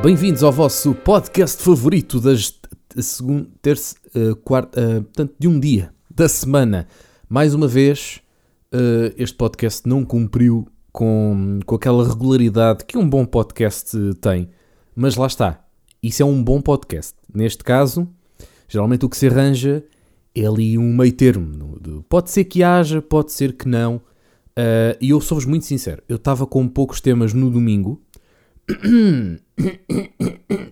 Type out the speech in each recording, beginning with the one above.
Bem-vindos ao vosso podcast favorito das segunda, terça, uh, quarta, uh, portanto, de um dia da semana. Mais uma vez, uh, este podcast não cumpriu com, com aquela regularidade que um bom podcast tem. Mas lá está. Isso é um bom podcast. Neste caso, geralmente o que se arranja é ali um meio termo. Pode ser que haja, pode ser que não. E eu sou-vos muito sincero. Eu estava com poucos temas no domingo.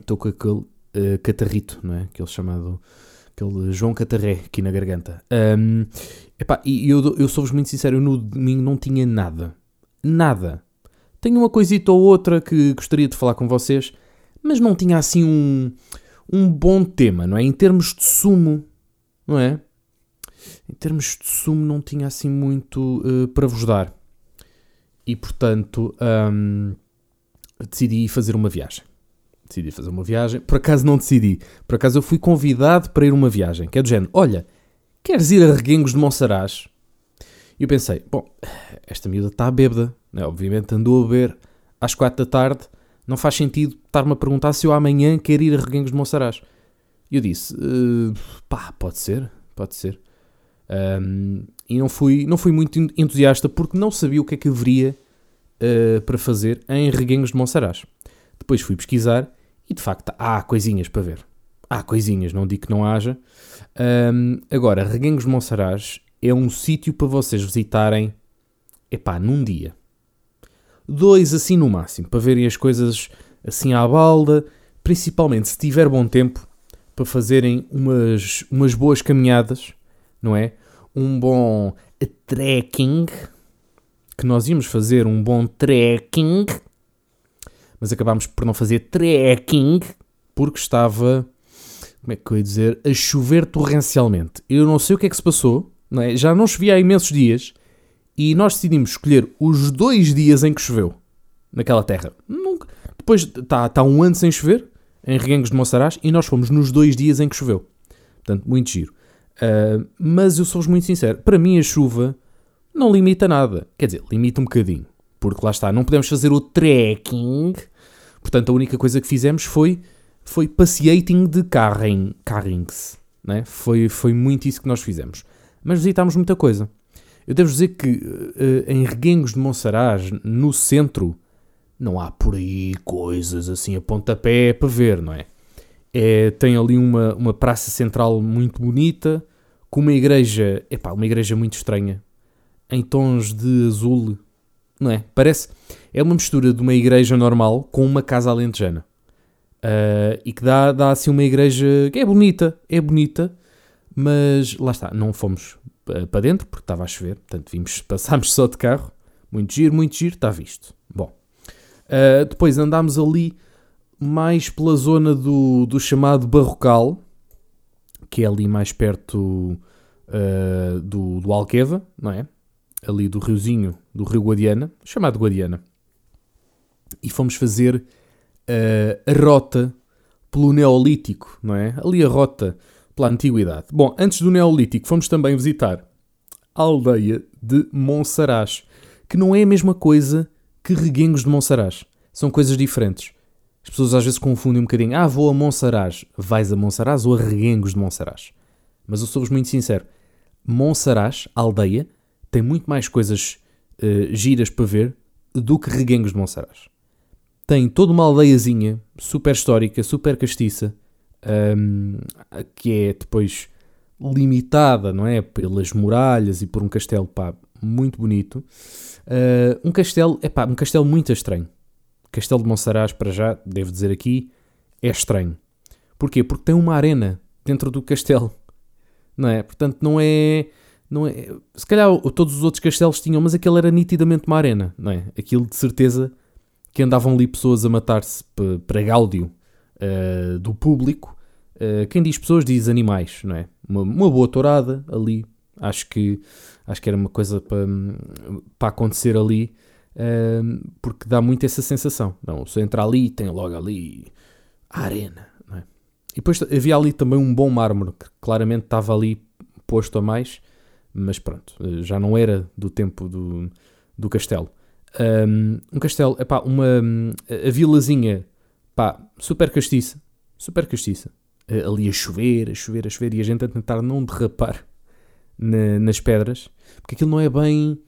Estou com aquele uh, catarrito, não é? Aquele chamado. Aquele João Catarré aqui na garganta. Um, epá, e eu, eu sou-vos muito sincero, eu no domingo não tinha nada. Nada. Tenho uma coisita ou outra que gostaria de falar com vocês, mas não tinha assim um, um bom tema, não é? Em termos de sumo, não é? Em termos de sumo, não tinha assim muito uh, para vos dar. E portanto, um, decidi fazer uma viagem decidi fazer uma viagem. Por acaso não decidi. Por acaso eu fui convidado para ir uma viagem. Que é do género, olha, queres ir a Reguengos de Monsaraz? E eu pensei, bom, esta miúda está bêbada. Né? Obviamente andou a beber às quatro da tarde. Não faz sentido estar-me a perguntar se eu amanhã quero ir a Reguengos de Monsaraz. E eu disse, uh, pá, pode ser, pode ser. Um, e não fui, não fui muito entusiasta porque não sabia o que é que haveria uh, para fazer em Reguengos de Monsaraz. Depois fui pesquisar e de facto há coisinhas para ver. Há coisinhas, não digo que não haja. Um, agora, Reguengos de Monsaraz é um sítio para vocês visitarem, epá, num dia. Dois assim no máximo, para verem as coisas assim à balda, principalmente se tiver bom tempo, para fazerem umas, umas boas caminhadas, não é? Um bom trekking, que nós íamos fazer um bom trekking mas acabámos por não fazer trekking porque estava, como é que eu ia dizer, a chover torrencialmente. Eu não sei o que é que se passou, não é? já não chovia há imensos dias e nós decidimos escolher os dois dias em que choveu naquela terra. Nunca. Depois está tá um ano sem chover em Reguengos de Monsaraz e nós fomos nos dois dias em que choveu. Portanto, muito giro. Uh, mas eu sou-vos muito sincero, para mim a chuva não limita nada. Quer dizer, limita um bocadinho. Porque lá está, não podemos fazer o trekking. Portanto, a única coisa que fizemos foi, foi passeating de carring, carrings. Né? Foi, foi muito isso que nós fizemos. Mas visitámos muita coisa. Eu devo dizer que uh, em Reguengos de Monsaraz, no centro, não há por aí coisas assim a pontapé para ver, não é? é tem ali uma, uma praça central muito bonita, com uma igreja, epá, uma igreja muito estranha, em tons de azul não é? Parece. É uma mistura de uma igreja normal com uma casa alentejana. Uh, e que dá, dá assim uma igreja que é bonita, é bonita, mas lá está, não fomos uh, para dentro porque estava a chover, portanto vimos, passámos só de carro. Muito giro, muito giro, está visto. Bom, uh, depois andámos ali mais pela zona do, do chamado Barrocal, que é ali mais perto do, do Alqueva, não é? Ali do riozinho, do rio Guadiana, chamado Guadiana, e fomos fazer uh, a rota pelo Neolítico, não é? Ali a rota pela Antiguidade. Bom, antes do Neolítico fomos também visitar a aldeia de Monsaraz, que não é a mesma coisa que Reguengos de Monsaraz. São coisas diferentes. As pessoas às vezes confundem um bocadinho. Ah, vou a Monsaraz. Vais a Monsaraz ou a Reguengos de Monsaraz? Mas eu sou-vos muito sincero. Monsaraz, aldeia, tem muito mais coisas uh, giras para ver do que Reguengos de Monsaraz. Tem toda uma aldeiazinha super histórica, super castiça, um, que é depois limitada, não é? Pelas muralhas e por um castelo, pá, muito bonito. Uh, um castelo, é pá, um castelo muito estranho. Castelo de Monsaraz, para já, devo dizer aqui, é estranho. Porquê? Porque tem uma arena dentro do castelo, não é? Portanto, não é não é, se calhar todos os outros castelos tinham, mas aquele era nitidamente uma arena, não é? Aquilo de certeza que andavam ali pessoas a matar-se para gáudio uh, do público. Uh, quem diz pessoas diz animais, não é? Uma, uma, boa tourada ali, acho que, acho que era uma coisa para, para acontecer ali, uh, porque dá muito essa sensação. Não, se entra ali, tem logo ali a arena, não é? E depois havia ali também um bom mármore, que claramente estava ali posto a mais mas pronto, eh, já não era do tempo do, do castelo. Um, um castelo, epá, uma, a vilazinha Pá, super castiça. Super castiça. Uh, ali a chover, a chover, a chover e a gente a tentar não derrapar na, nas pedras, porque aquilo não é bem.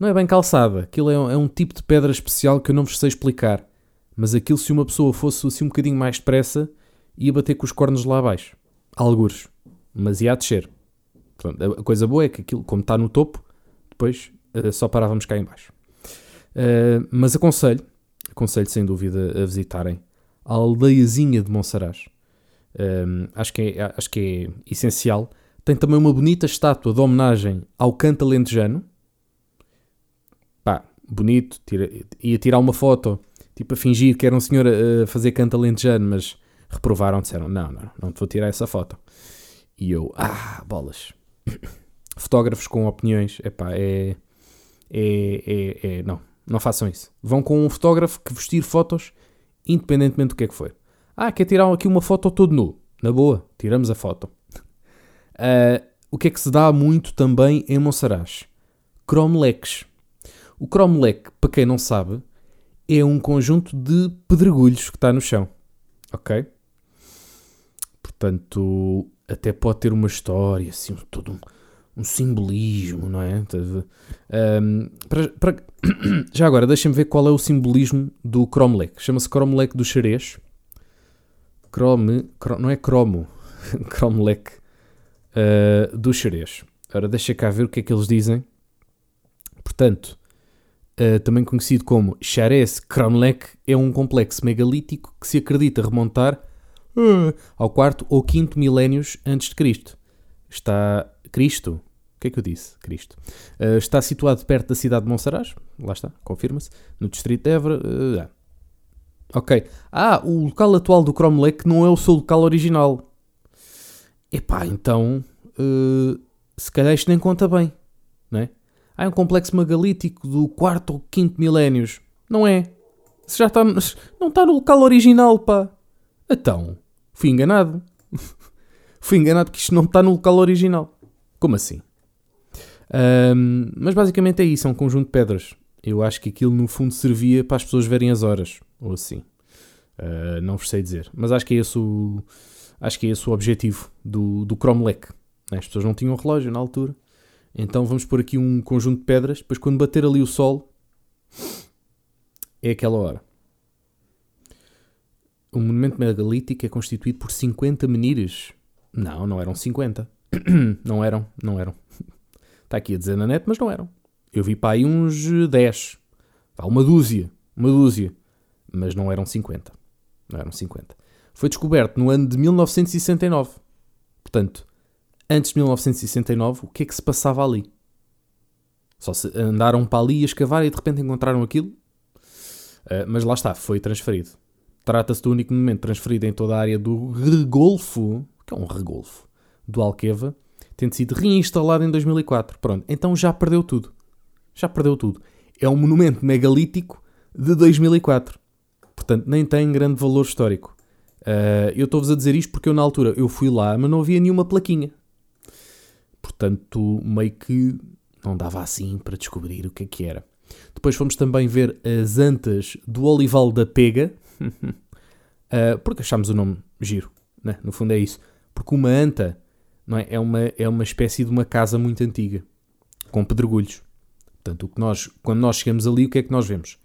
Não é bem calçada. Aquilo é um, é um tipo de pedra especial que eu não vos sei explicar. Mas aquilo, se uma pessoa fosse assim um bocadinho mais depressa, ia bater com os cornos lá abaixo. Algures. Mas ia a descer. Portanto, a coisa boa é que aquilo, como está no topo, depois uh, só parávamos cá em baixo. Uh, mas aconselho, aconselho sem dúvida a visitarem a aldeiazinha de Monsaraz. Um, acho, que é, acho que é essencial. Tem também uma bonita estátua de homenagem ao canto alentejano. Pá, bonito. Tira, ia tirar uma foto, tipo a fingir que era um senhor a, a fazer canto alentejano, mas reprovaram, disseram, não, não, não te vou tirar essa foto. E eu, ah, bolas. Fotógrafos com opiniões, epá, é, é, é, é, não, não façam isso. Vão com um fotógrafo que vestir fotos independentemente do que é que for. Ah, quer tirar aqui uma foto todo nu? Na boa, tiramos a foto. Uh, o que é que se dá muito também em Monsaraz? Cromleques. O cromlech, para quem não sabe, é um conjunto de pedregulhos que está no chão. Ok? Portanto, até pode ter uma história, assim, todo um, um simbolismo, não é? Um, para, para... Já agora, deixem-me ver qual é o simbolismo do cromlech. Chama-se cromlech do xerez. Chrome, não é cromo, cromlech uh, do xerez. Agora deixa cá ver o que é que eles dizem. Portanto, uh, também conhecido como Xerez Cromlech, é um complexo megalítico que se acredita remontar ao quarto ou quinto milénios antes de Cristo. Está Cristo, o que é que eu disse? Cristo. Uh, está situado perto da cidade de Monsaraz, lá está, confirma-se, no distrito de Évora. Uh, ok. Ah, o local atual do Cromlech não é o seu local original. Epá, então, uh, se calhar isto nem conta bem, não é? Ah, é um complexo megalítico do quarto ou quinto milénios. Não é. Se já está, não está no local original, pá. Então, fui enganado. fui enganado que isto não está no local original. Como assim? Um, mas basicamente é isso, é um conjunto de pedras. Eu acho que aquilo no fundo servia para as pessoas verem as horas, ou assim. Uh, não vos sei dizer. Mas acho que é esse o, acho que é esse o objetivo do, do Cromlech. As pessoas não tinham relógio na altura. Então vamos pôr aqui um conjunto de pedras. Depois, quando bater ali o sol, é aquela hora. O monumento megalítico é constituído por 50 menires. Não, não eram 50. não eram, não eram. Está aqui a dizer na net, mas não eram. Eu vi para aí uns 10. Uma dúzia. Uma dúzia. Mas não eram 50. Não eram 50. Foi descoberto no ano de 1969. Portanto, antes de 1969, o que é que se passava ali? Só se andaram para ali a escavar e de repente encontraram aquilo. Uh, mas lá está, foi transferido. Trata-se do único momento transferido em toda a área do regolfo, que é um regolfo, do Alqueva, tendo sido reinstalado em 2004. Pronto, então já perdeu tudo. Já perdeu tudo. É um monumento megalítico de 2004. Portanto, nem tem grande valor histórico. Uh, eu estou-vos a dizer isto porque eu, na altura, eu fui lá, mas não havia nenhuma plaquinha. Portanto, meio que não dava assim para descobrir o que é que era. Depois fomos também ver as antas do Olival da Pega, uh, porque achámos o nome giro, né? no fundo é isso. Porque uma anta não é? É, uma, é uma espécie de uma casa muito antiga, com pedregulhos. Portanto, o que nós, quando nós chegamos ali, o que é que nós vemos?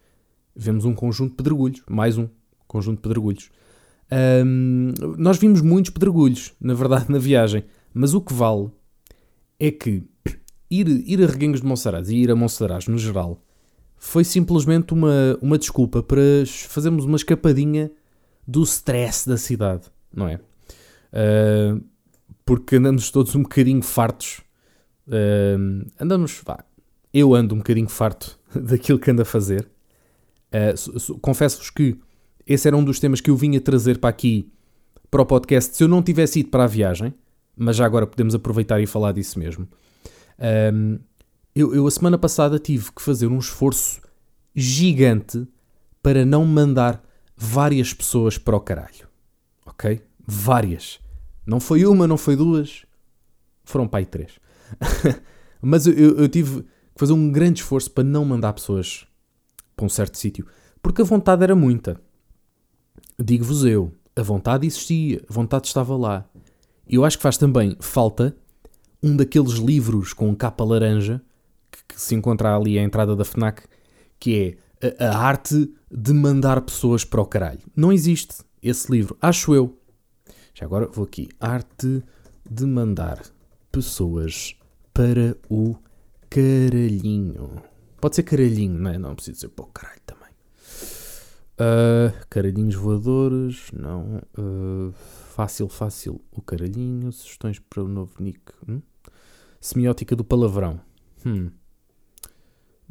Vemos um conjunto de pedregulhos, mais um conjunto de pedregulhos. Um, nós vimos muitos pedregulhos, na verdade, na viagem, mas o que vale é que ir, ir a Reguengos de Monsaraz e ir a Monsaraz no geral foi simplesmente uma, uma desculpa para fazermos uma escapadinha do stress da cidade, não é? Uh, porque andamos todos um bocadinho fartos. Uh, andamos, vá, eu ando um bocadinho farto daquilo que ando a fazer. Uh, Confesso-vos que esse era um dos temas que eu vinha trazer para aqui, para o podcast, se eu não tivesse ido para a viagem, mas já agora podemos aproveitar e falar disso mesmo. Um, eu, eu, a semana passada tive que fazer um esforço gigante para não mandar várias pessoas para o caralho. Ok? Várias. Não foi uma, não foi duas, foram pai três. Mas eu, eu, eu, tive que fazer um grande esforço para não mandar pessoas para um certo sítio, porque a vontade era muita. digo-vos eu, a vontade existia, a vontade estava lá. Eu acho que faz também falta um daqueles livros com capa laranja que, se encontra ali à entrada da FNAC, que é a, a arte de mandar pessoas para o caralho. Não existe esse livro, acho eu. Já agora vou aqui. Arte de mandar pessoas para o caralhinho. Pode ser caralhinho, não é? Não preciso dizer para o caralho também. Uh, caralhinhos voadores, não. Uh, fácil, fácil, o caralhinho. Sugestões para o novo nick. Hum? Semiótica do palavrão. Hum.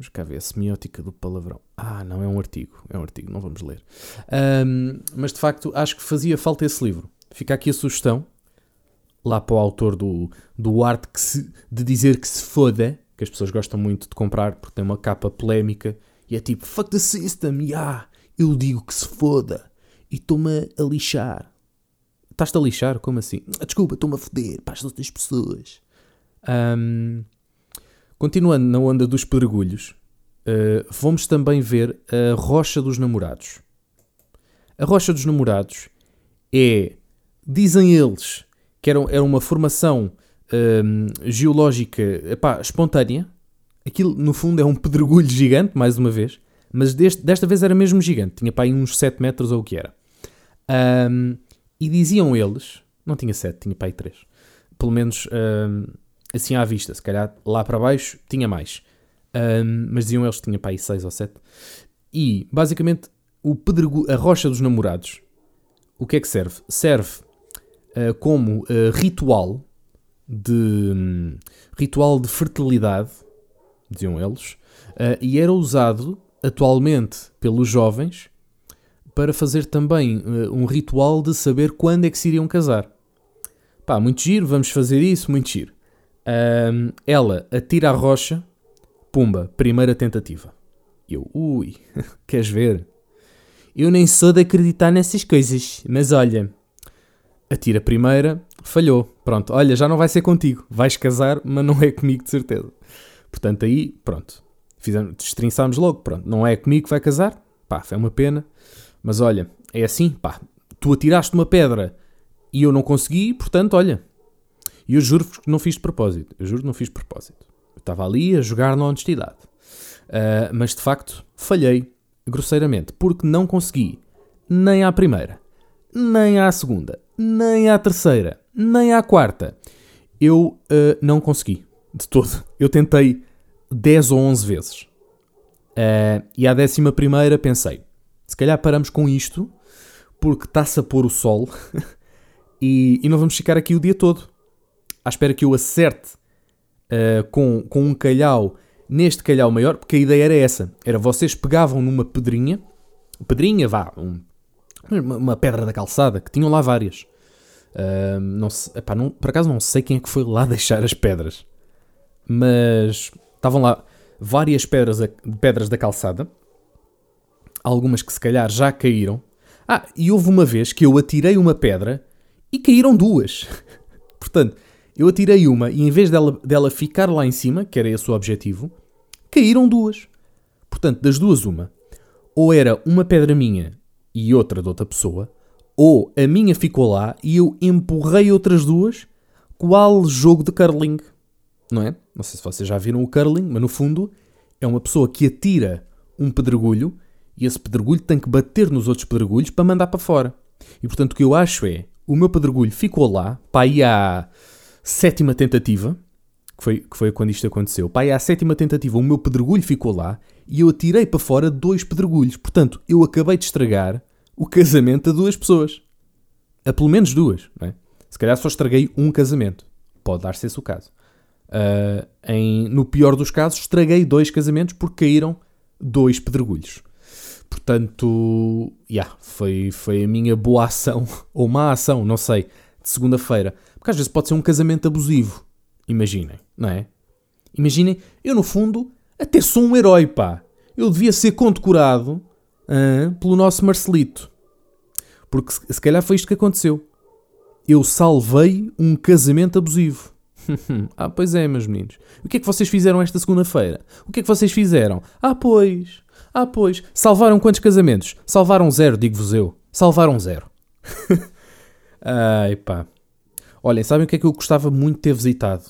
Vamos cá ver a semiótica do palavrão. Ah, não, é um artigo. É um artigo, não vamos ler. Um, mas de facto, acho que fazia falta esse livro. Fica aqui a sugestão. Lá para o autor do, do arte que se, de dizer que se foda, que as pessoas gostam muito de comprar porque tem uma capa polémica e é tipo fuck the system, yeah, eu digo que se foda e estou-me a lixar. Estás-te a lixar? Como assim? Ah, desculpa, estou-me a foder para as outras pessoas. Um, continuando na onda dos pedregulhos, uh, vamos também ver a Rocha dos Namorados. A Rocha dos Namorados é, dizem eles, que era, era uma formação um, geológica epá, espontânea. Aquilo, no fundo, é um pedregulho gigante, mais uma vez, mas deste, desta vez era mesmo gigante, tinha aí uns 7 metros ou o que era. Um, e diziam eles, não tinha 7, tinha aí 3, pelo menos um, assim à vista, se calhar lá para baixo tinha mais. Um, mas diziam eles que tinha para aí 6 ou 7. E basicamente o pedregu, a rocha dos namorados, o que é que serve? Serve uh, como uh, ritual de um, ritual de fertilidade, diziam eles, uh, e era usado atualmente pelos jovens para fazer também um ritual de saber quando é que se iriam casar. Pá, muito giro, vamos fazer isso, muito giro. Um, ela atira a rocha, pumba, primeira tentativa. Eu, ui, queres ver? Eu nem sou de acreditar nessas coisas, mas olha, atira a primeira, falhou. Pronto, olha, já não vai ser contigo. Vais casar, mas não é comigo de certeza. Portanto, aí, pronto. Fizemos, destrinçámos logo, pronto. Não é comigo que vai casar? Pá, foi uma pena. Mas olha, é assim, pá. Tu atiraste uma pedra e eu não consegui, portanto, olha, e eu juro-vos que não fiz de propósito. Eu juro que não fiz de propósito. Eu estava ali a jogar na honestidade. Uh, mas de facto falhei grosseiramente porque não consegui nem à primeira, nem à segunda, nem à terceira, nem à quarta. Eu uh, não consegui de todo. Eu tentei 10 ou 11 vezes. Uh, e à décima primeira pensei: se calhar paramos com isto porque está-se a pôr o sol e, e não vamos ficar aqui o dia todo à espera que eu acerte uh, com, com um calhau neste calhau maior, porque a ideia era essa: era vocês pegavam numa pedrinha, pedrinha, vá, um, uma, pedra da calçada, que tinham lá várias. Uh, não, epá, não, por acaso não sei quem é que foi lá deixar as pedras, mas estavam lá várias pedras, pedras da calçada, algumas que se calhar já caíram. Ah, e houve uma vez que eu atirei uma pedra e caíram duas. Portanto, eu atirei uma e em vez dela, dela ficar lá em cima, que era esse o objetivo, caíram duas. Portanto, das duas, uma. Ou era uma pedra minha e outra de outra pessoa, ou a minha ficou lá e eu empurrei outras duas, qual jogo de curling. Não é? Não sei se vocês já viram o curling, mas no fundo é uma pessoa que atira um pedregulho e esse pedregulho tem que bater nos outros pedregulhos para mandar para fora. E portanto o que eu acho é, o meu pedregulho ficou lá, para aí há sétima tentativa, que foi, que foi quando isto aconteceu. Pai, à sétima tentativa o meu pedregulho ficou lá e eu atirei para fora dois pedregulhos. Portanto, eu acabei de estragar o casamento a duas pessoas. A pelo menos duas, não é? Se calhar só estraguei um casamento. Pode dar-se esse o caso. Uh, em, no pior dos casos, estraguei dois casamentos porque caíram dois pedregulhos. Portanto, yeah, foi, foi a minha boa ação, ou má ação, não sei, de segunda-feira. Porque às vezes pode ser um casamento abusivo. Imaginem, não é? Imaginem, eu no fundo até sou um herói, pá. Eu devia ser condecorado uh, pelo nosso Marcelito. Porque se, se calhar foi isto que aconteceu. Eu salvei um casamento abusivo. ah, pois é, meus meninos. O que é que vocês fizeram esta segunda-feira? O que é que vocês fizeram? Ah, pois. Ah, pois. Salvaram quantos casamentos? Salvaram zero, digo-vos eu. Salvaram zero. Ai pá. Olhem, sabem o que é que eu gostava muito de ter visitado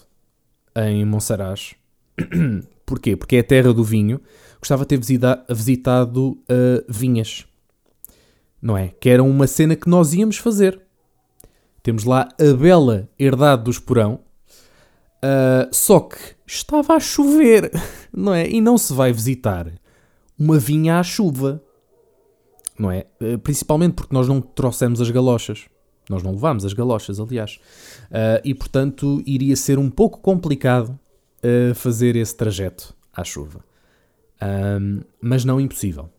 em Monsaraz? Porquê? Porque é a terra do vinho. Gostava de ter visita visitado uh, vinhas. Não é? Que era uma cena que nós íamos fazer. Temos lá a bela herdade do esporão. Uh, só que estava a chover, não é? E não se vai visitar uma vinha à chuva, não é? Uh, principalmente porque nós não trouxemos as galochas. Nós não levámos as galochas, aliás. Uh, e portanto iria ser um pouco complicado fazer esse trajeto à chuva. Um, mas não impossível.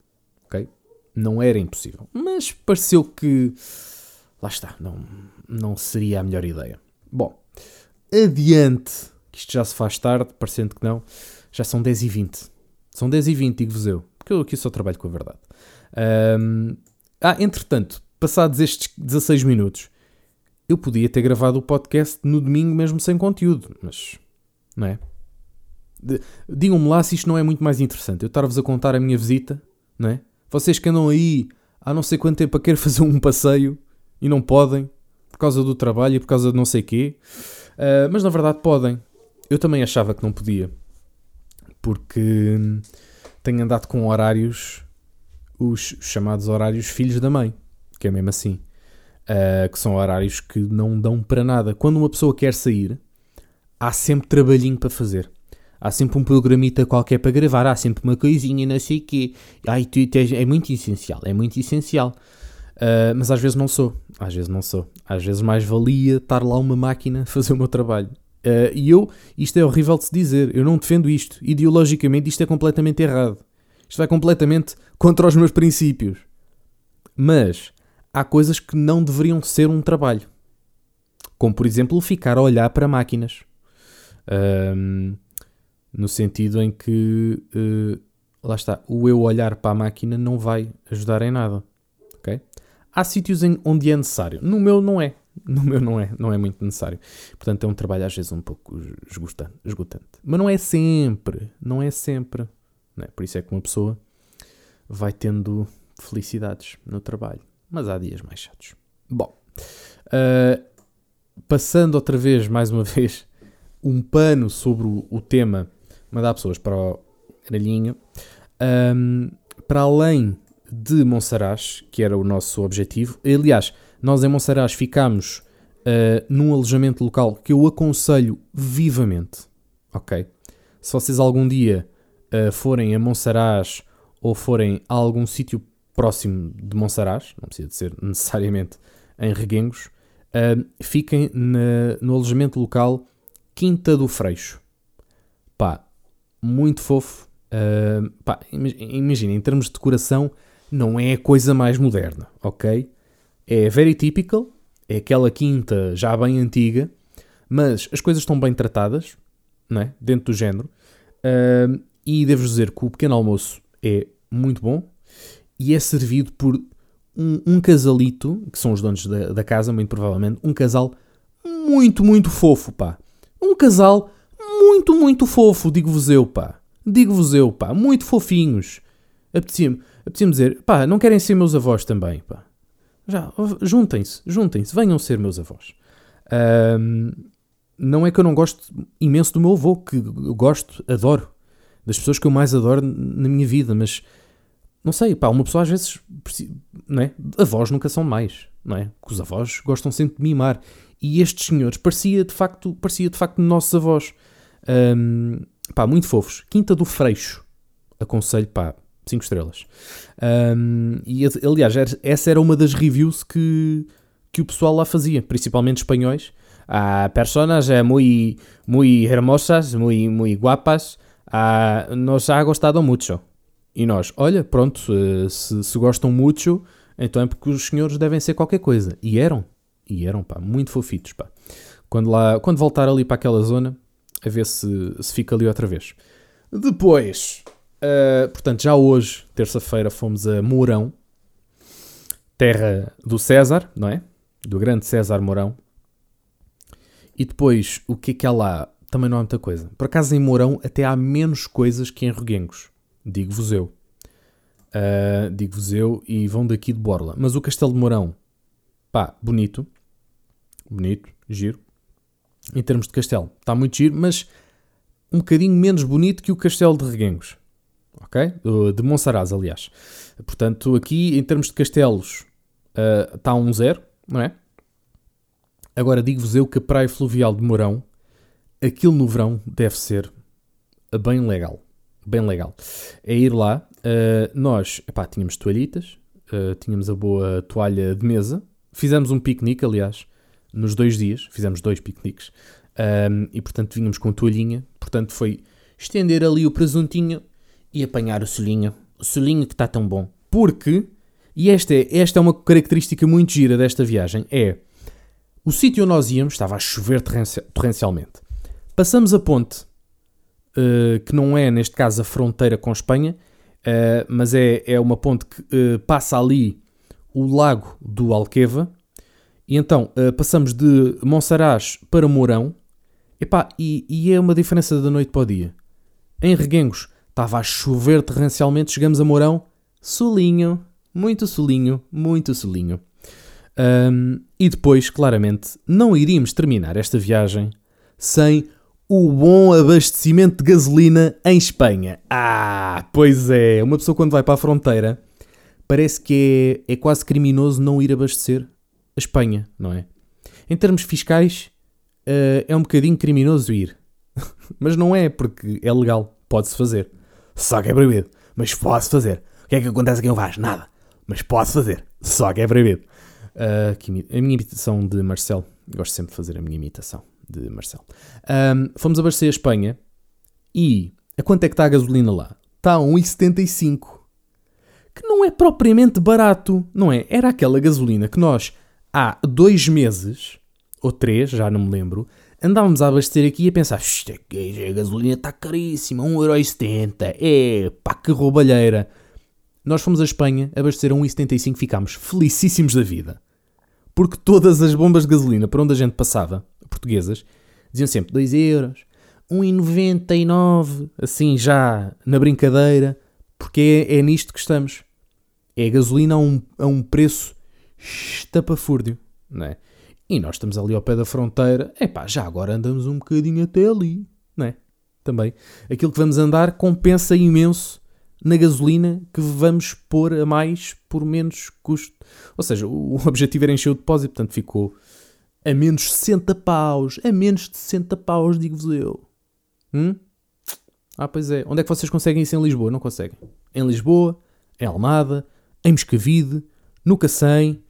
Ok? Não era impossível. Mas pareceu que. Lá está. Não, não seria a melhor ideia. Bom, adiante, que isto já se faz tarde, parecendo que não, já são 10h20. São 10h20, digo-vos eu, porque eu aqui só trabalho com a verdade. Um, ah, entretanto, passados estes 16 minutos, eu podia ter gravado o podcast no domingo mesmo sem conteúdo, mas não é? Digam-me lá se isto não é muito mais interessante. Eu estar-vos a contar a minha visita, não é? Vocês que andam aí há não sei quanto tempo a querer fazer um passeio e não podem, por causa do trabalho e por causa de não sei quê. Uh, mas na verdade podem. Eu também achava que não podia. Porque tenho andado com horários, os chamados horários filhos da mãe, que é mesmo assim. Uh, que são horários que não dão para nada. Quando uma pessoa quer sair, há sempre trabalhinho para fazer. Há sempre um programita qualquer para gravar, há sempre uma coisinha, não sei o quê. Ai, tu, é muito essencial, é muito essencial. Uh, mas às vezes não sou. Às vezes não sou. Às vezes mais valia estar lá uma máquina a fazer o meu trabalho. Uh, e eu, isto é horrível de se dizer, eu não defendo isto. Ideologicamente, isto é completamente errado. Isto vai completamente contra os meus princípios. Mas há coisas que não deveriam ser um trabalho. Como, por exemplo, ficar a olhar para máquinas. Uh, no sentido em que, uh, lá está, o eu olhar para a máquina não vai ajudar em nada. ok? Há sítios em, onde é necessário. No meu não é. No meu não é, não é muito necessário. Portanto, é um trabalho às vezes um pouco esgotante. esgotante. Mas não é sempre. Não é sempre. Não é? Por isso é que uma pessoa vai tendo felicidades no trabalho. Mas há dias mais chatos. Bom, uh, passando outra vez, mais uma vez, um pano sobre o, o tema mandar pessoas para o Gralhinho, um, para além de Monsaraz, que era o nosso objetivo. Aliás, nós em Monsaraz ficámos uh, num alojamento local que eu aconselho vivamente. Ok? Se vocês algum dia uh, forem a Monsaraz ou forem a algum sítio próximo de Monsaraz, não precisa de ser necessariamente em Reguengos, uh, fiquem na, no alojamento local Quinta do Freixo. Pá, muito fofo. Uh, pá, imagina, em termos de decoração, não é a coisa mais moderna, ok? É very typical, é aquela quinta já bem antiga, mas as coisas estão bem tratadas, não é? Dentro do género. Uh, e devo dizer que o pequeno almoço é muito bom e é servido por um, um casalito, que são os donos da, da, casa, muito provavelmente, um casal muito, muito fofo, pá. Um casal muito, muito fofo, digo-vos eu, pá. Digo-vos eu, pá. Muito fofinhos. Apetecia-me apetecia dizer, pá, não querem ser meus avós também, pá. Já, juntem-se, juntem-se, venham ser meus avós. Um, não é que eu não gosto imenso do meu avô, que eu gosto, adoro. Das pessoas que eu mais adoro na minha vida, mas não sei, pá, uma pessoa às vezes, não é? Avós nunca são mais, não é? Que os avós gostam sempre de mimar. E estes senhores parecia de facto, parecia de facto nossos avós. Um, pá, muito fofos. Quinta do Freixo. Aconselho, pá, 5 estrelas. Um, e aliás, essa era uma das reviews que, que o pessoal lá fazia, principalmente espanhóis. Há personas é muito, muito hermosas, muito, muito guapas. Ah, nos ha gostado muito. E nós, olha, pronto, se, se gostam muito, então é porque os senhores devem ser qualquer coisa. E eram. E eram, pá, muito fofitos, pá. Quando, lá, quando voltar ali para aquela zona, a ver se, se fica ali outra vez. Depois, uh, portanto, já hoje, terça-feira, fomos a Mourão, terra do César, não é? Do grande César Mourão. E depois, o que é que há lá? Também não há muita coisa. Por acaso, em Mourão até há menos coisas que em Reguengos. Digo-vos eu. uh, digo-vos eu, e vão daqui de Borla. Mas o Castelo de Mourão, pá, bonito, bonito, giro. Em termos de castelo, está muito giro, mas um bocadinho menos bonito que o Castelo de Reguengos, ok? De Monsaraz, aliás. Portanto, aqui em termos de castelos uh, está um zero, não é? Agora digo-vos eu que a Praia Fluvial de Mourão, aquilo no verão deve ser bem legal. Bem legal. É ir lá. Uh, nós, epá, tínhamos toalhitas, uh, tínhamos a boa toalha de mesa. Fizemos um piquenique, aliás, nos dois dias. Fizemos dois piqueniques. Um, e, portanto, vínhamos com toalhinha. Portanto, foi estender ali o presuntinho e apanhar o solinho. O solinho que está tão bom. Porque, e esta é, esta é uma característica muito gira desta viagem, é o sítio onde nós íamos estava a chover torrencialmente. Passamos a ponte, uh, que não é, neste caso, a fronteira com Espanha, uh, mas é, é uma ponte que uh, passa ali o lago do Alqueva. E então passamos de Monsaraz para Mourão. Epá, e, e é uma diferença da noite para o dia. Em Reguengos estava a chover torrencialmente, chegamos a Mourão, solinho, muito solinho, muito solinho. Um, e depois, claramente, não iríamos terminar esta viagem sem o bom abastecimento de gasolina em Espanha. Ah, pois é, uma pessoa quando vai para a fronteira parece que é, é quase criminoso não ir abastecer a Espanha, não é? Em termos fiscais, uh, é um bocadinho criminoso ir. mas não é, porque é legal, pode-se fazer. Só que é proibido, mas pode-se fazer. O que é que acontece a quem o faz? Nada. Mas pode-se fazer, só que é proibido. Uh, a minha imitação de Marcel. Gosto sempre de fazer a minha imitação de Marcel. Um, fomos abastecer a Espanha e a quanto é que está a gasolina lá? Está a 1,75. Que não é propriamente barato, não é? Era aquela gasolina que nós, há dois meses, ou três, já não me lembro, andávamos a abastecer aqui e a pensar: a gasolina está caríssima, 1,70€. É, pá, que roubalheira. Nós fomos à Espanha, abasteceram 1,75 ficámos felicíssimos da vida. Porque todas as bombas de gasolina por onde a gente passava, portuguesas, diziam sempre 2 euros, 1,99, assim já na brincadeira, porque é, é, nisto que estamos. É a gasolina a um, a um preço estapafúrdio, não é? E nós estamos ali ao pé da fronteira, epá, já agora andamos um bocadinho até ali, não é? Também. Aquilo que vamos andar compensa imenso na gasolina que vamos pôr a mais por menos custo. Ou seja, o objetivo era encher o depósito, portanto ficou a menos 60 paus. A menos de 60 paus, digo-vos eu. Hum? Ah, pois é. Onde é que vocês conseguem isso em Lisboa? Não conseguem. Em Lisboa, em Almada, em Moscavide, no Cacém,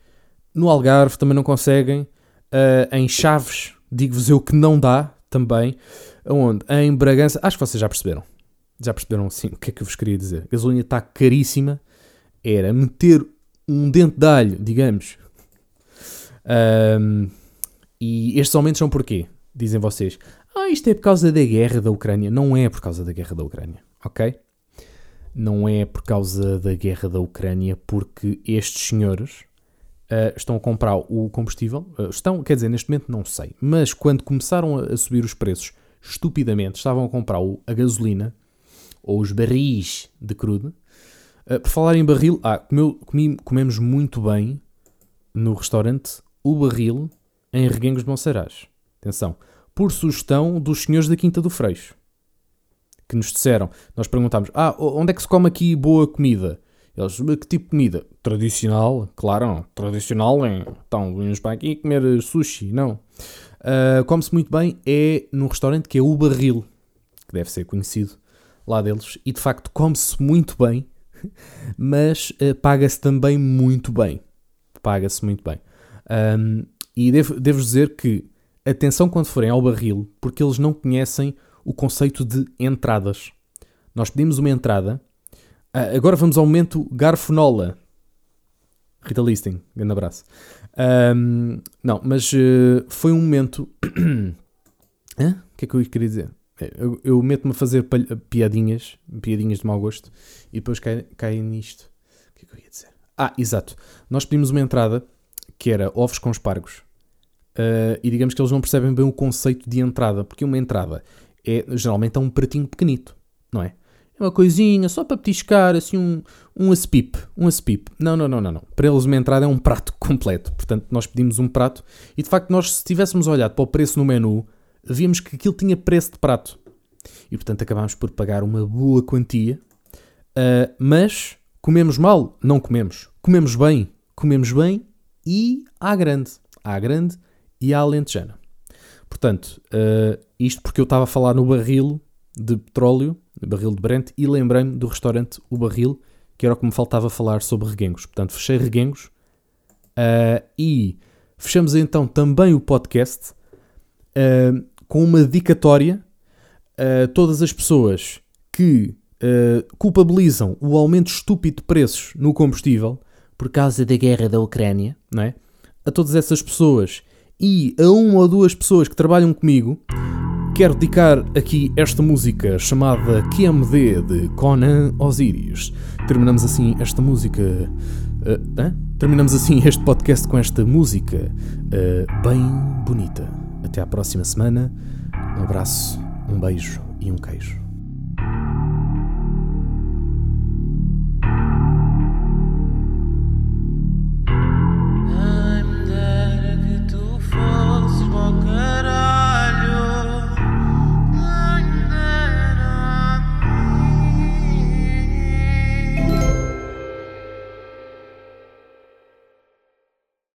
no Algarve também não conseguem. Uh, em Chaves, digo-vos eu que não dá também. Onde? Em Bragança. Acho que vocês já perceberam já perceberam sim o que é que eu vos queria dizer. A gasolina está caríssima. Era meter um dente de alho, digamos. Um, e estes aumentos são porquê? Dizem vocês. Ah, isto é por causa da guerra da Ucrânia. Não é por causa da guerra da Ucrânia, ok? Não é por causa da guerra da Ucrânia, porque estes senhores uh, estão a comprar o combustível. Uh, estão, quer dizer, neste momento não sei. Mas quando começaram a, a subir os preços estupidamente, estavam a comprar o, a gasolina ou os barris de crudo. Uh, por falar em barril, ah, comeu, comi, comemos muito bem no restaurante o barril em Reguengos de Monsaraz. Atenção, por sugestão dos senhores da Quinta do Freixo, que nos disseram, nós perguntámos, ah, onde é que se come aqui boa comida? Eles, que tipo de comida? Tradicional, claro, tradicional, hein? então vimos para aqui comer sushi, não. Uh, Come-se muito bem, é num restaurante que é o Barril, que deve ser conhecido lá deles e de facto come-se muito bem, mas uh, paga-se também muito bem. Paga-se muito bem. Um, e devo, dizer que atenção quando forem ao barril, porque eles não conhecem o conceito de entradas. Nós pedimos uma entrada. Uh, agora vamos ao momento garfonola. Rita Listing, grande abraço. Um, não, mas uh, foi um momento. Hã? O que é que eu queria dizer? Eu, eu meto-me a fazer piadinhas, piadinhas de mau gosto, e depois cai, cai nisto. O que é que eu ia dizer? Ah, exato. Nós pedimos uma entrada que era ovos com espargos. Uh, e digamos que eles não percebem bem o conceito de entrada, porque uma entrada é geralmente é um pratinho pequenito, não é? É uma coisinha, só para petiscar, assim, um, um aspip. Um aspip. Não, não, não, não, não. Para eles uma entrada é um prato completo. Portanto, nós pedimos um prato e, de facto, nós, se tivéssemos olhado para o preço no menu, víamos que aquilo tinha preço de prato. E, portanto, acabámos por pagar uma boa quantia. Uh, mas, comemos mal? Não comemos. Comemos bem? Comemos bem e à grande. À grande e à alentejana. Portanto, uh, isto porque eu estava a falar no barril de petróleo, no barril de Brent, e lembrei-me do restaurante O Barril, que era o que me faltava falar sobre reguengos. Portanto, fechei reguengos uh, e fechamos então também o podcast uh, com uma dedicatória a todas as pessoas que culpabilizam o aumento estúpido de preços no combustível por causa da guerra da Ucrânia, não é? A todas essas pessoas e a uma ou duas pessoas que trabalham comigo, quero dedicar aqui esta música chamada QMD de Conan Osiris. Terminamos assim esta música. Uh, Terminamos assim este podcast com esta música uh, bem bonita. Até à próxima semana. Um abraço, um beijo e um queijo.